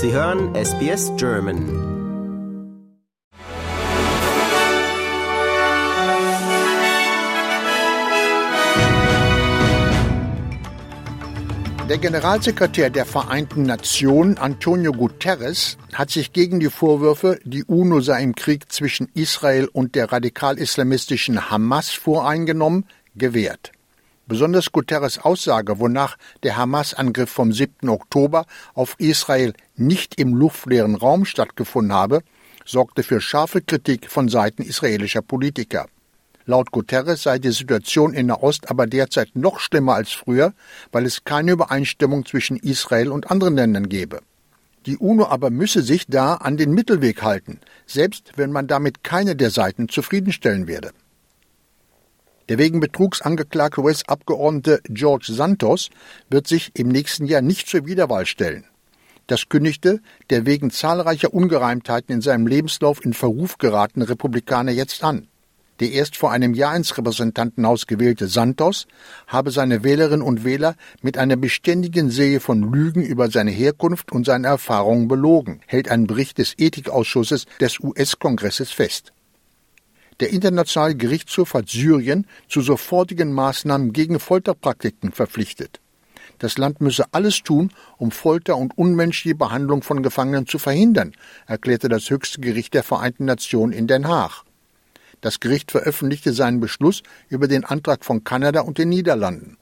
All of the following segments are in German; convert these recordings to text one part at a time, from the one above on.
Sie hören SBS German. Der Generalsekretär der Vereinten Nationen, Antonio Guterres, hat sich gegen die Vorwürfe, die UNO sei im Krieg zwischen Israel und der radikal-islamistischen Hamas voreingenommen, gewehrt. Besonders Guterres Aussage, wonach der Hamas-Angriff vom 7. Oktober auf Israel nicht im luftleeren Raum stattgefunden habe, sorgte für scharfe Kritik von Seiten israelischer Politiker. Laut Guterres sei die Situation in Nahost aber derzeit noch schlimmer als früher, weil es keine Übereinstimmung zwischen Israel und anderen Ländern gebe. Die UNO aber müsse sich da an den Mittelweg halten, selbst wenn man damit keine der Seiten zufriedenstellen werde. Der wegen Betrugs angeklagte US-Abgeordnete George Santos wird sich im nächsten Jahr nicht zur Wiederwahl stellen. Das kündigte der wegen zahlreicher Ungereimtheiten in seinem Lebenslauf in Verruf geratene Republikaner jetzt an. Der erst vor einem Jahr ins Repräsentantenhaus gewählte Santos habe seine Wählerinnen und Wähler mit einer beständigen Serie von Lügen über seine Herkunft und seine Erfahrungen belogen, hält ein Bericht des Ethikausschusses des US-Kongresses fest. Der Internationale Gerichtshof hat Syrien zu sofortigen Maßnahmen gegen Folterpraktiken verpflichtet. Das Land müsse alles tun, um Folter und unmenschliche Behandlung von Gefangenen zu verhindern, erklärte das höchste Gericht der Vereinten Nationen in Den Haag. Das Gericht veröffentlichte seinen Beschluss über den Antrag von Kanada und den Niederlanden.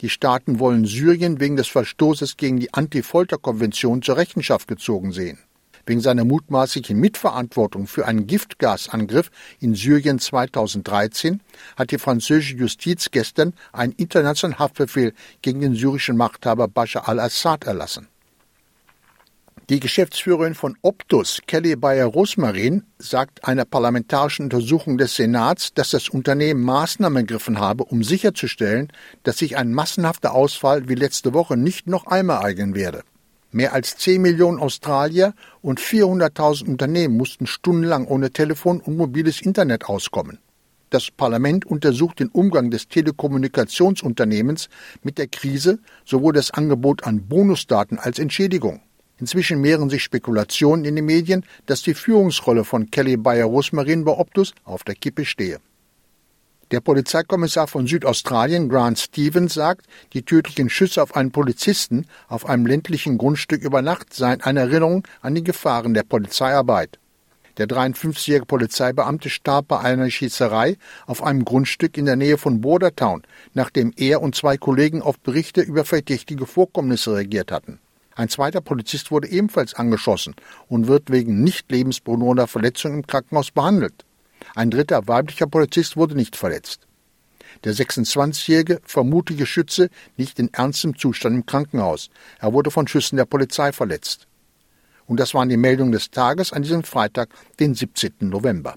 Die Staaten wollen Syrien wegen des Verstoßes gegen die Anti-Folter-Konvention zur Rechenschaft gezogen sehen. Wegen seiner mutmaßlichen Mitverantwortung für einen Giftgasangriff in Syrien 2013 hat die französische Justiz gestern einen internationalen Haftbefehl gegen den syrischen Machthaber Bashar al-Assad erlassen. Die Geschäftsführerin von Optus, Kelly Bayer-Rosmarin, sagt einer parlamentarischen Untersuchung des Senats, dass das Unternehmen Maßnahmen ergriffen habe, um sicherzustellen, dass sich ein massenhafter Ausfall wie letzte Woche nicht noch einmal ereignen werde. Mehr als 10 Millionen Australier und 400.000 Unternehmen mussten stundenlang ohne Telefon und mobiles Internet auskommen. Das Parlament untersucht den Umgang des Telekommunikationsunternehmens mit der Krise sowohl das Angebot an Bonusdaten als Entschädigung. Inzwischen mehren sich Spekulationen in den Medien, dass die Führungsrolle von Kelly Bayer-Rosmarin bei Optus auf der Kippe stehe. Der Polizeikommissar von Südaustralien, Grant Stevens, sagt, die tödlichen Schüsse auf einen Polizisten auf einem ländlichen Grundstück über Nacht seien eine Erinnerung an die Gefahren der Polizeiarbeit. Der 53-jährige Polizeibeamte starb bei einer Schießerei auf einem Grundstück in der Nähe von Bordertown, nachdem er und zwei Kollegen auf Berichte über verdächtige Vorkommnisse reagiert hatten. Ein zweiter Polizist wurde ebenfalls angeschossen und wird wegen nicht lebensbedrohender Verletzungen im Krankenhaus behandelt. Ein dritter weiblicher Polizist wurde nicht verletzt. Der 26-jährige vermutliche Schütze liegt in ernstem Zustand im Krankenhaus. Er wurde von Schüssen der Polizei verletzt. Und das waren die Meldungen des Tages an diesem Freitag, den 17. November.